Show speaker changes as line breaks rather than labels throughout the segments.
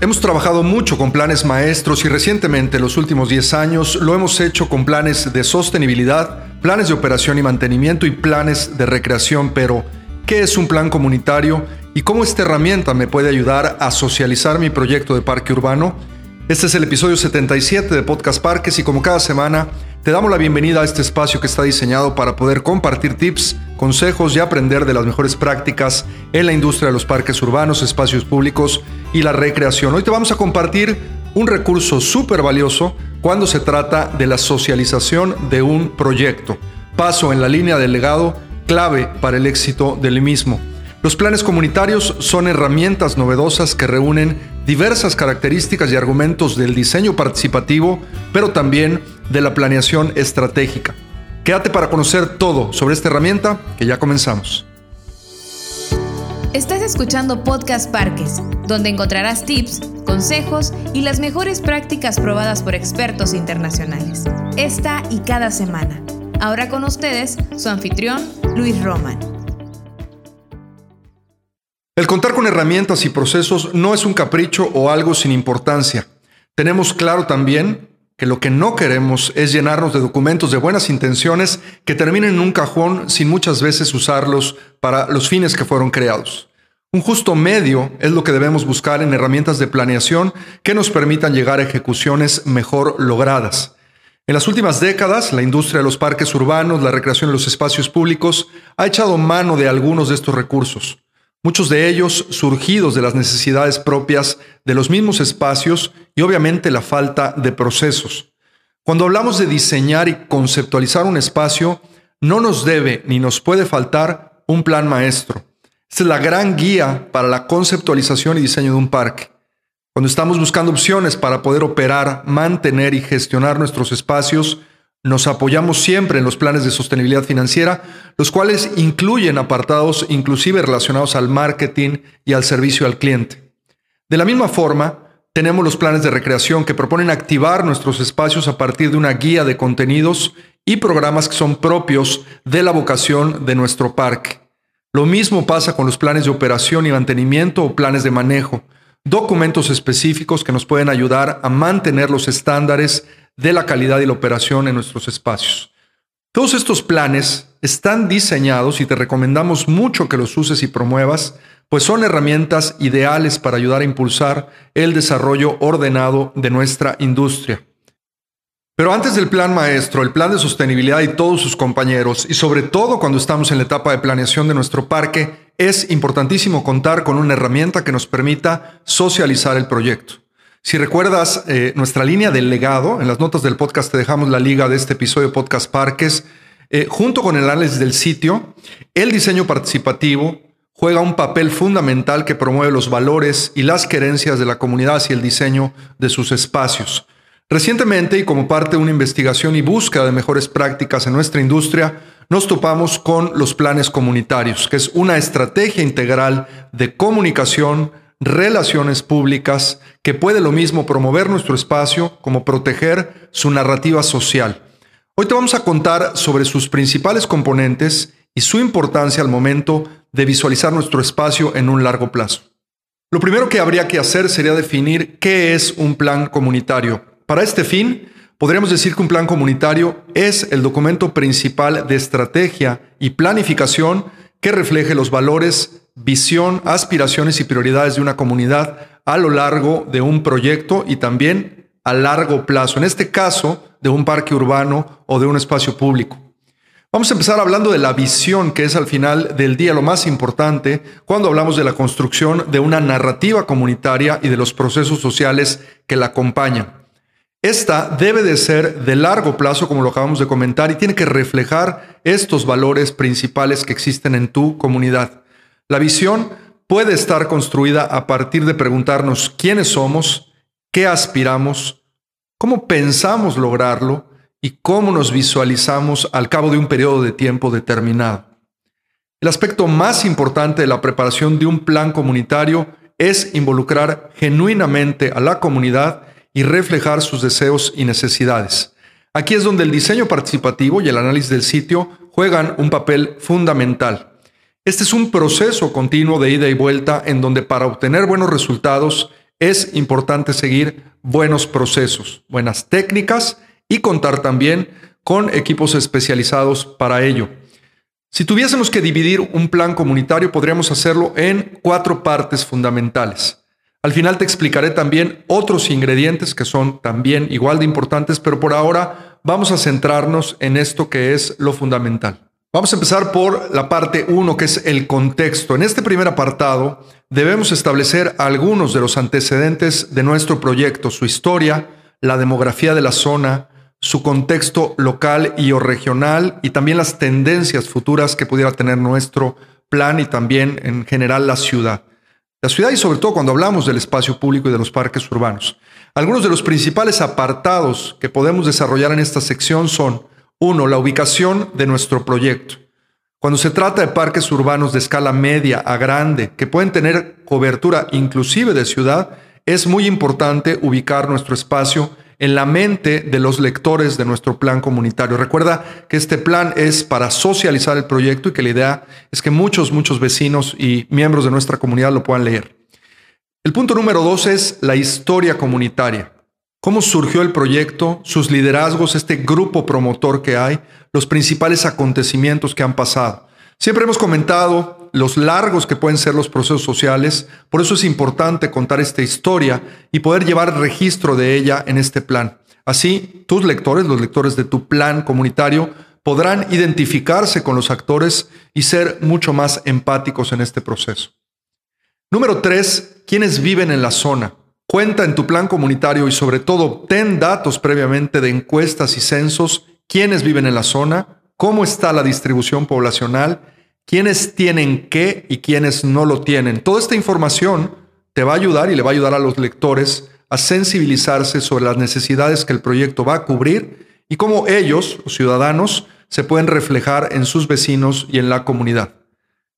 Hemos trabajado mucho con planes maestros y recientemente, los últimos 10 años, lo hemos hecho con planes de sostenibilidad, planes de operación y mantenimiento y planes de recreación, pero ¿qué es un plan comunitario y cómo esta herramienta me puede ayudar a socializar mi proyecto de parque urbano? Este es el episodio 77 de Podcast Parques y como cada semana te damos la bienvenida a este espacio que está diseñado para poder compartir tips, consejos y aprender de las mejores prácticas en la industria de los parques urbanos, espacios públicos y la recreación. Hoy te vamos a compartir un recurso súper valioso cuando se trata de la socialización de un proyecto. Paso en la línea del legado clave para el éxito del mismo. Los planes comunitarios son herramientas novedosas que reúnen diversas características y argumentos del diseño participativo, pero también de la planeación estratégica. Quédate para conocer todo sobre esta herramienta que ya comenzamos.
Estás escuchando Podcast Parques, donde encontrarás tips, consejos y las mejores prácticas probadas por expertos internacionales. Esta y cada semana. Ahora con ustedes, su anfitrión, Luis Roman.
El contar con herramientas y procesos no es un capricho o algo sin importancia. Tenemos claro también que lo que no queremos es llenarnos de documentos de buenas intenciones que terminen en un cajón sin muchas veces usarlos para los fines que fueron creados. Un justo medio es lo que debemos buscar en herramientas de planeación que nos permitan llegar a ejecuciones mejor logradas. En las últimas décadas, la industria de los parques urbanos, la recreación de los espacios públicos, ha echado mano de algunos de estos recursos muchos de ellos surgidos de las necesidades propias de los mismos espacios y obviamente la falta de procesos. Cuando hablamos de diseñar y conceptualizar un espacio, no nos debe ni nos puede faltar un plan maestro. Esta es la gran guía para la conceptualización y diseño de un parque. Cuando estamos buscando opciones para poder operar, mantener y gestionar nuestros espacios, nos apoyamos siempre en los planes de sostenibilidad financiera, los cuales incluyen apartados inclusive relacionados al marketing y al servicio al cliente. De la misma forma, tenemos los planes de recreación que proponen activar nuestros espacios a partir de una guía de contenidos y programas que son propios de la vocación de nuestro parque. Lo mismo pasa con los planes de operación y mantenimiento o planes de manejo, documentos específicos que nos pueden ayudar a mantener los estándares de la calidad y la operación en nuestros espacios. Todos estos planes están diseñados y te recomendamos mucho que los uses y promuevas, pues son herramientas ideales para ayudar a impulsar el desarrollo ordenado de nuestra industria. Pero antes del plan maestro, el plan de sostenibilidad y todos sus compañeros, y sobre todo cuando estamos en la etapa de planeación de nuestro parque, es importantísimo contar con una herramienta que nos permita socializar el proyecto. Si recuerdas eh, nuestra línea del legado, en las notas del podcast te dejamos la liga de este episodio de Podcast Parques, eh, junto con el análisis del sitio, el diseño participativo juega un papel fundamental que promueve los valores y las querencias de la comunidad hacia el diseño de sus espacios. Recientemente, y como parte de una investigación y búsqueda de mejores prácticas en nuestra industria, nos topamos con los planes comunitarios, que es una estrategia integral de comunicación, relaciones públicas que puede lo mismo promover nuestro espacio como proteger su narrativa social. Hoy te vamos a contar sobre sus principales componentes y su importancia al momento de visualizar nuestro espacio en un largo plazo. Lo primero que habría que hacer sería definir qué es un plan comunitario. Para este fin, podríamos decir que un plan comunitario es el documento principal de estrategia y planificación que refleje los valores, visión, aspiraciones y prioridades de una comunidad a lo largo de un proyecto y también a largo plazo, en este caso de un parque urbano o de un espacio público. Vamos a empezar hablando de la visión, que es al final del día lo más importante cuando hablamos de la construcción de una narrativa comunitaria y de los procesos sociales que la acompañan. Esta debe de ser de largo plazo, como lo acabamos de comentar, y tiene que reflejar estos valores principales que existen en tu comunidad. La visión puede estar construida a partir de preguntarnos quiénes somos, qué aspiramos, cómo pensamos lograrlo y cómo nos visualizamos al cabo de un periodo de tiempo determinado. El aspecto más importante de la preparación de un plan comunitario es involucrar genuinamente a la comunidad y reflejar sus deseos y necesidades. Aquí es donde el diseño participativo y el análisis del sitio juegan un papel fundamental. Este es un proceso continuo de ida y vuelta en donde para obtener buenos resultados es importante seguir buenos procesos, buenas técnicas y contar también con equipos especializados para ello. Si tuviésemos que dividir un plan comunitario, podríamos hacerlo en cuatro partes fundamentales. Al final te explicaré también otros ingredientes que son también igual de importantes, pero por ahora vamos a centrarnos en esto que es lo fundamental. Vamos a empezar por la parte 1, que es el contexto. En este primer apartado debemos establecer algunos de los antecedentes de nuestro proyecto, su historia, la demografía de la zona, su contexto local y o regional y también las tendencias futuras que pudiera tener nuestro plan y también en general la ciudad. La ciudad y sobre todo cuando hablamos del espacio público y de los parques urbanos. Algunos de los principales apartados que podemos desarrollar en esta sección son uno, la ubicación de nuestro proyecto. Cuando se trata de parques urbanos de escala media a grande, que pueden tener cobertura inclusive de ciudad, es muy importante ubicar nuestro espacio en la mente de los lectores de nuestro plan comunitario. Recuerda que este plan es para socializar el proyecto y que la idea es que muchos, muchos vecinos y miembros de nuestra comunidad lo puedan leer. El punto número dos es la historia comunitaria cómo surgió el proyecto, sus liderazgos, este grupo promotor que hay, los principales acontecimientos que han pasado. Siempre hemos comentado los largos que pueden ser los procesos sociales, por eso es importante contar esta historia y poder llevar registro de ella en este plan. Así, tus lectores, los lectores de tu plan comunitario, podrán identificarse con los actores y ser mucho más empáticos en este proceso. Número tres, quienes viven en la zona. Cuenta en tu plan comunitario y sobre todo obtén datos previamente de encuestas y censos, quiénes viven en la zona, cómo está la distribución poblacional, quiénes tienen qué y quiénes no lo tienen. Toda esta información te va a ayudar y le va a ayudar a los lectores a sensibilizarse sobre las necesidades que el proyecto va a cubrir y cómo ellos, los ciudadanos, se pueden reflejar en sus vecinos y en la comunidad.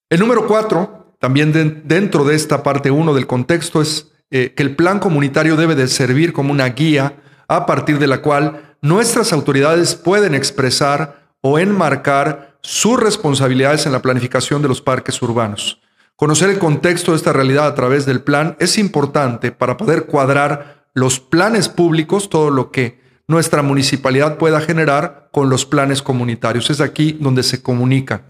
El número cuatro, también dentro de esta parte uno del contexto, es eh, que el plan comunitario debe de servir como una guía a partir de la cual nuestras autoridades pueden expresar o enmarcar sus responsabilidades en la planificación de los parques urbanos. Conocer el contexto de esta realidad a través del plan es importante para poder cuadrar los planes públicos, todo lo que nuestra municipalidad pueda generar con los planes comunitarios. Es aquí donde se comunican.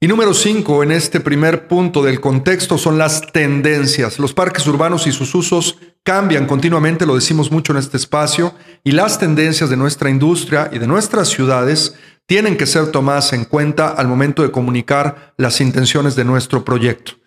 Y número cinco, en este primer punto del contexto, son las tendencias. Los parques urbanos y sus usos cambian continuamente, lo decimos mucho en este espacio, y las tendencias de nuestra industria y de nuestras ciudades tienen que ser tomadas en cuenta al momento de comunicar las intenciones de nuestro proyecto.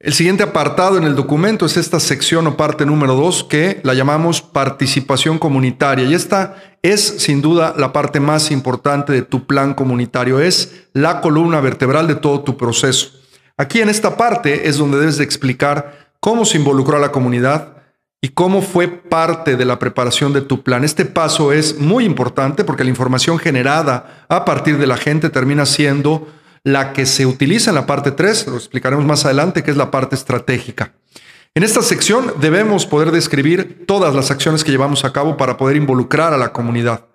El siguiente apartado en el documento es esta sección o parte número dos que la llamamos participación comunitaria. Y esta es sin duda la parte más importante de tu plan comunitario, es la columna vertebral de todo tu proceso. Aquí en esta parte es donde debes de explicar cómo se involucró a la comunidad y cómo fue parte de la preparación de tu plan. Este paso es muy importante porque la información generada a partir de la gente termina siendo la que se utiliza en la parte 3, lo explicaremos más adelante, que es la parte estratégica. En esta sección debemos poder describir todas las acciones que llevamos a cabo para poder involucrar a la comunidad.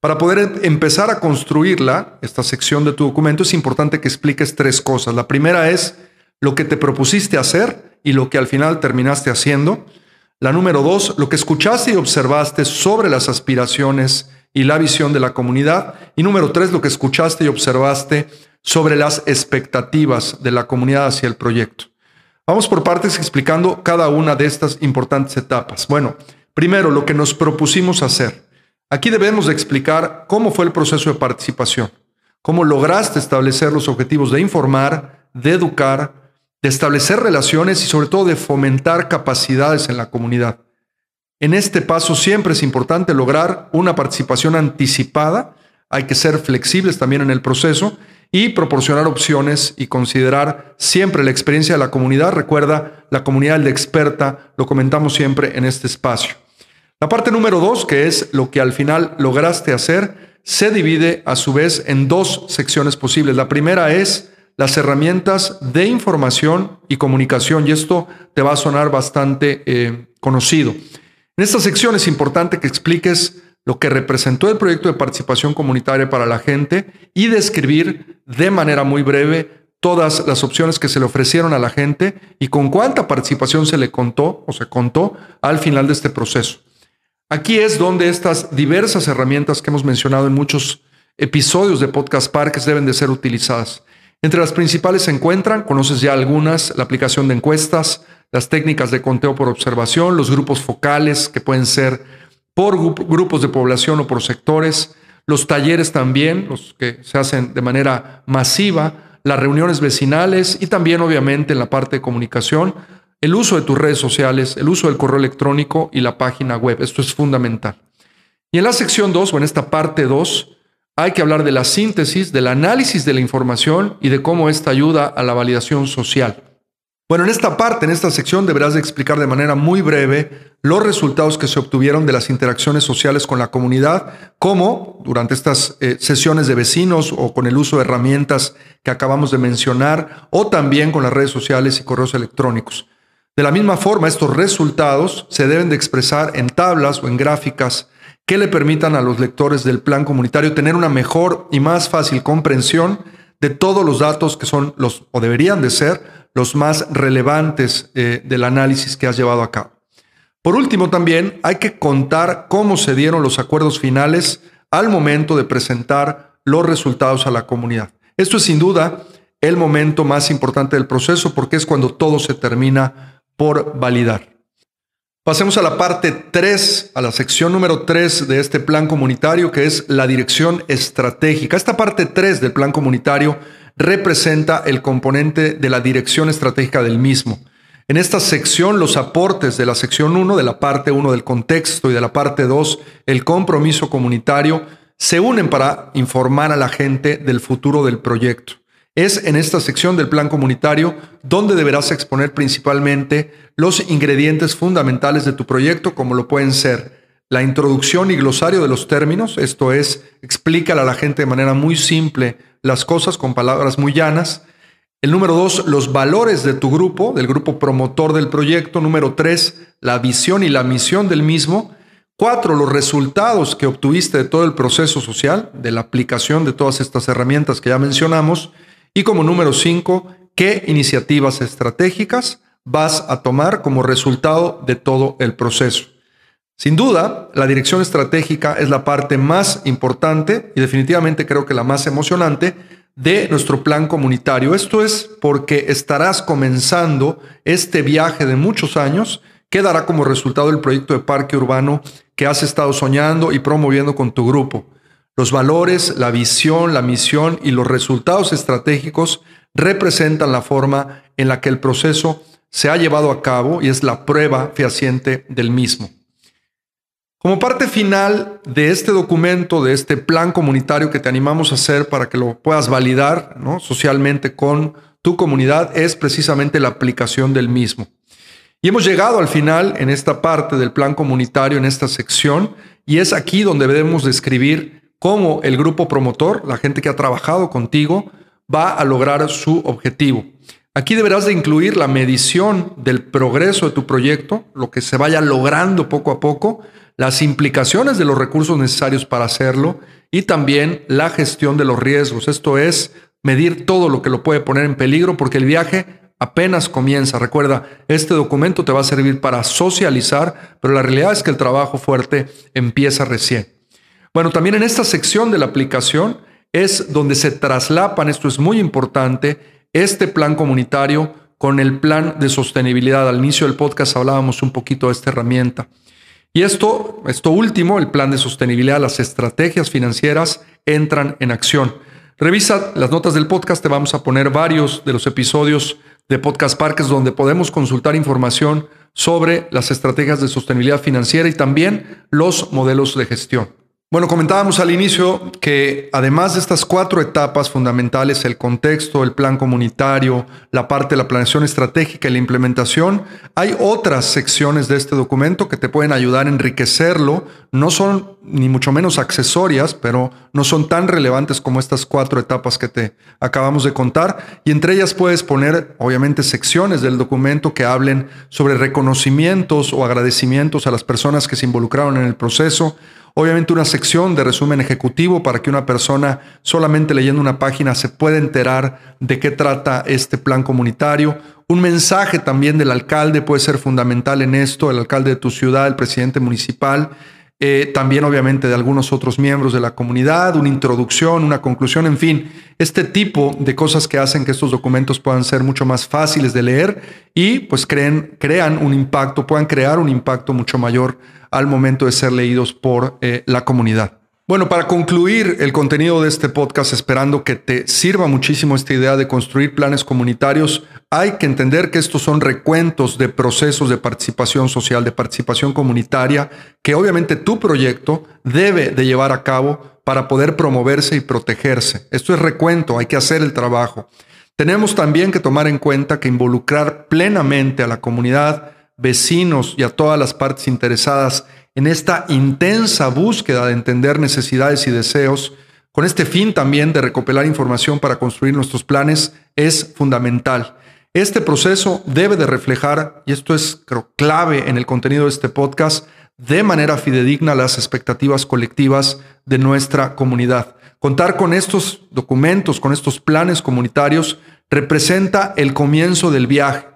Para poder empezar a construirla, esta sección de tu documento, es importante que expliques tres cosas. La primera es lo que te propusiste hacer y lo que al final terminaste haciendo. La número dos, lo que escuchaste y observaste sobre las aspiraciones y la visión de la comunidad. Y número tres, lo que escuchaste y observaste sobre las expectativas de la comunidad hacia el proyecto. Vamos por partes explicando cada una de estas importantes etapas. Bueno, primero, lo que nos propusimos hacer. Aquí debemos de explicar cómo fue el proceso de participación, cómo lograste establecer los objetivos de informar, de educar, de establecer relaciones y sobre todo de fomentar capacidades en la comunidad. En este paso siempre es importante lograr una participación anticipada, hay que ser flexibles también en el proceso y proporcionar opciones y considerar siempre la experiencia de la comunidad. Recuerda, la comunidad de experta, lo comentamos siempre en este espacio. La parte número dos, que es lo que al final lograste hacer, se divide a su vez en dos secciones posibles. La primera es las herramientas de información y comunicación, y esto te va a sonar bastante eh, conocido. En esta sección es importante que expliques lo que representó el proyecto de participación comunitaria para la gente y describir de manera muy breve todas las opciones que se le ofrecieron a la gente y con cuánta participación se le contó o se contó al final de este proceso. Aquí es donde estas diversas herramientas que hemos mencionado en muchos episodios de Podcast Parques deben de ser utilizadas. Entre las principales se encuentran, conoces ya algunas, la aplicación de encuestas, las técnicas de conteo por observación, los grupos focales que pueden ser por grupos de población o por sectores, los talleres también, los que se hacen de manera masiva, las reuniones vecinales y también obviamente en la parte de comunicación, el uso de tus redes sociales, el uso del correo electrónico y la página web. Esto es fundamental. Y en la sección 2 o en esta parte 2 hay que hablar de la síntesis, del análisis de la información y de cómo esta ayuda a la validación social. Bueno, en esta parte, en esta sección, deberás de explicar de manera muy breve los resultados que se obtuvieron de las interacciones sociales con la comunidad, como durante estas eh, sesiones de vecinos o con el uso de herramientas que acabamos de mencionar, o también con las redes sociales y correos electrónicos. De la misma forma, estos resultados se deben de expresar en tablas o en gráficas que le permitan a los lectores del plan comunitario tener una mejor y más fácil comprensión de todos los datos que son los, o deberían de ser, los más relevantes eh, del análisis que has llevado a cabo. Por último, también hay que contar cómo se dieron los acuerdos finales al momento de presentar los resultados a la comunidad. Esto es sin duda el momento más importante del proceso porque es cuando todo se termina por validar. Pasemos a la parte 3, a la sección número 3 de este plan comunitario, que es la dirección estratégica. Esta parte 3 del plan comunitario representa el componente de la dirección estratégica del mismo. En esta sección, los aportes de la sección 1, de la parte 1 del contexto y de la parte 2, el compromiso comunitario, se unen para informar a la gente del futuro del proyecto. Es en esta sección del plan comunitario donde deberás exponer principalmente los ingredientes fundamentales de tu proyecto, como lo pueden ser la introducción y glosario de los términos, esto es, explícale a la gente de manera muy simple las cosas con palabras muy llanas. El número dos, los valores de tu grupo, del grupo promotor del proyecto. Número tres, la visión y la misión del mismo. Cuatro, los resultados que obtuviste de todo el proceso social, de la aplicación de todas estas herramientas que ya mencionamos. Y como número cinco, ¿qué iniciativas estratégicas vas a tomar como resultado de todo el proceso? Sin duda, la dirección estratégica es la parte más importante y definitivamente creo que la más emocionante de nuestro plan comunitario. Esto es porque estarás comenzando este viaje de muchos años que dará como resultado el proyecto de parque urbano que has estado soñando y promoviendo con tu grupo. Los valores, la visión, la misión y los resultados estratégicos representan la forma en la que el proceso se ha llevado a cabo y es la prueba fehaciente del mismo. Como parte final de este documento, de este plan comunitario que te animamos a hacer para que lo puedas validar socialmente con tu comunidad, es precisamente la aplicación del mismo. Y hemos llegado al final en esta parte del plan comunitario, en esta sección, y es aquí donde debemos describir cómo el grupo promotor, la gente que ha trabajado contigo, va a lograr su objetivo. Aquí deberás de incluir la medición del progreso de tu proyecto, lo que se vaya logrando poco a poco, las implicaciones de los recursos necesarios para hacerlo y también la gestión de los riesgos. Esto es medir todo lo que lo puede poner en peligro porque el viaje apenas comienza. Recuerda, este documento te va a servir para socializar, pero la realidad es que el trabajo fuerte empieza recién. Bueno, también en esta sección de la aplicación es donde se traslapan, esto es muy importante, este plan comunitario con el plan de sostenibilidad. Al inicio del podcast hablábamos un poquito de esta herramienta. Y esto, esto último, el plan de sostenibilidad, las estrategias financieras entran en acción. Revisa las notas del podcast, te vamos a poner varios de los episodios de Podcast Parques donde podemos consultar información sobre las estrategias de sostenibilidad financiera y también los modelos de gestión. Bueno, comentábamos al inicio que además de estas cuatro etapas fundamentales, el contexto, el plan comunitario, la parte de la planeación estratégica y la implementación, hay otras secciones de este documento que te pueden ayudar a enriquecerlo. No son ni mucho menos accesorias, pero no son tan relevantes como estas cuatro etapas que te acabamos de contar. Y entre ellas puedes poner, obviamente, secciones del documento que hablen sobre reconocimientos o agradecimientos a las personas que se involucraron en el proceso obviamente una sección de resumen ejecutivo para que una persona solamente leyendo una página se pueda enterar de qué trata este plan comunitario. Un mensaje también del alcalde puede ser fundamental en esto, el alcalde de tu ciudad, el presidente municipal, eh, también obviamente de algunos otros miembros de la comunidad, una introducción, una conclusión, en fin, este tipo de cosas que hacen que estos documentos puedan ser mucho más fáciles de leer y pues creen, crean un impacto, puedan crear un impacto mucho mayor al momento de ser leídos por eh, la comunidad. Bueno, para concluir el contenido de este podcast, esperando que te sirva muchísimo esta idea de construir planes comunitarios, hay que entender que estos son recuentos de procesos de participación social, de participación comunitaria, que obviamente tu proyecto debe de llevar a cabo para poder promoverse y protegerse. Esto es recuento, hay que hacer el trabajo. Tenemos también que tomar en cuenta que involucrar plenamente a la comunidad, vecinos y a todas las partes interesadas en esta intensa búsqueda de entender necesidades y deseos, con este fin también de recopilar información para construir nuestros planes, es fundamental. Este proceso debe de reflejar, y esto es clave en el contenido de este podcast, de manera fidedigna las expectativas colectivas de nuestra comunidad. Contar con estos documentos, con estos planes comunitarios, representa el comienzo del viaje.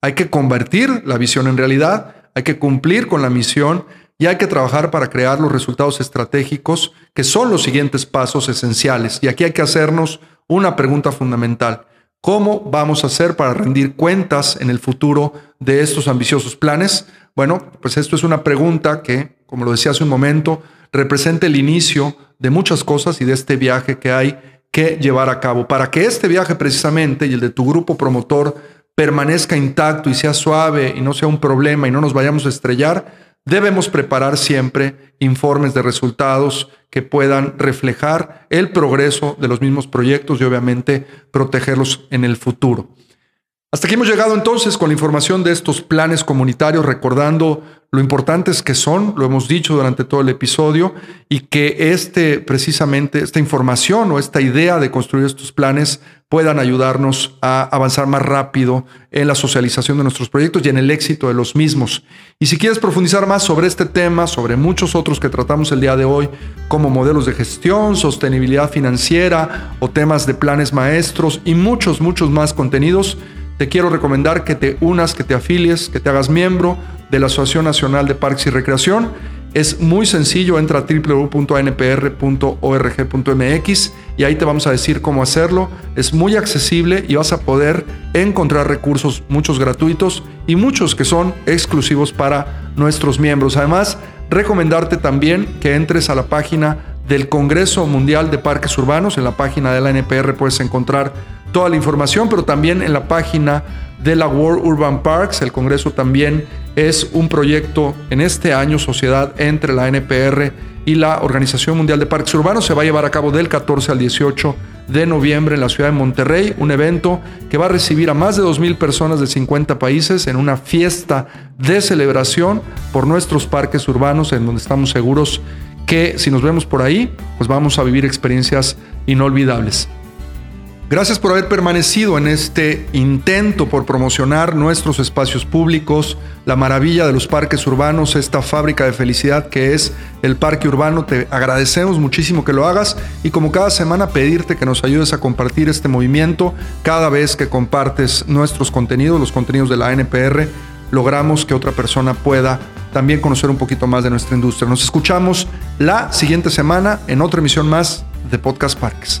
Hay que convertir la visión en realidad, hay que cumplir con la misión y hay que trabajar para crear los resultados estratégicos que son los siguientes pasos esenciales. Y aquí hay que hacernos una pregunta fundamental. ¿Cómo vamos a hacer para rendir cuentas en el futuro de estos ambiciosos planes? Bueno, pues esto es una pregunta que, como lo decía hace un momento, representa el inicio de muchas cosas y de este viaje que hay que llevar a cabo. Para que este viaje precisamente y el de tu grupo promotor permanezca intacto y sea suave y no sea un problema y no nos vayamos a estrellar, Debemos preparar siempre informes de resultados que puedan reflejar el progreso de los mismos proyectos y obviamente protegerlos en el futuro. Hasta aquí hemos llegado entonces con la información de estos planes comunitarios, recordando lo importantes que son, lo hemos dicho durante todo el episodio, y que este, precisamente, esta información o esta idea de construir estos planes puedan ayudarnos a avanzar más rápido en la socialización de nuestros proyectos y en el éxito de los mismos. Y si quieres profundizar más sobre este tema, sobre muchos otros que tratamos el día de hoy, como modelos de gestión, sostenibilidad financiera o temas de planes maestros y muchos, muchos más contenidos, te quiero recomendar que te unas, que te afilies, que te hagas miembro de la Asociación Nacional de Parques y Recreación. Es muy sencillo, entra a www.anpr.org.mx y ahí te vamos a decir cómo hacerlo. Es muy accesible y vas a poder encontrar recursos, muchos gratuitos y muchos que son exclusivos para nuestros miembros. Además, recomendarte también que entres a la página del Congreso Mundial de Parques Urbanos. En la página de la NPR puedes encontrar toda la información, pero también en la página de la World Urban Parks. El Congreso también es un proyecto en este año, sociedad entre la NPR y la Organización Mundial de Parques Urbanos. Se va a llevar a cabo del 14 al 18 de noviembre en la ciudad de Monterrey, un evento que va a recibir a más de 2.000 personas de 50 países en una fiesta de celebración por nuestros parques urbanos, en donde estamos seguros que si nos vemos por ahí, pues vamos a vivir experiencias inolvidables. Gracias por haber permanecido en este intento por promocionar nuestros espacios públicos, la maravilla de los parques urbanos, esta fábrica de felicidad que es el Parque Urbano. Te agradecemos muchísimo que lo hagas y como cada semana pedirte que nos ayudes a compartir este movimiento cada vez que compartes nuestros contenidos, los contenidos de la NPR, logramos que otra persona pueda también conocer un poquito más de nuestra industria. Nos escuchamos la siguiente semana en otra emisión más de Podcast Parques.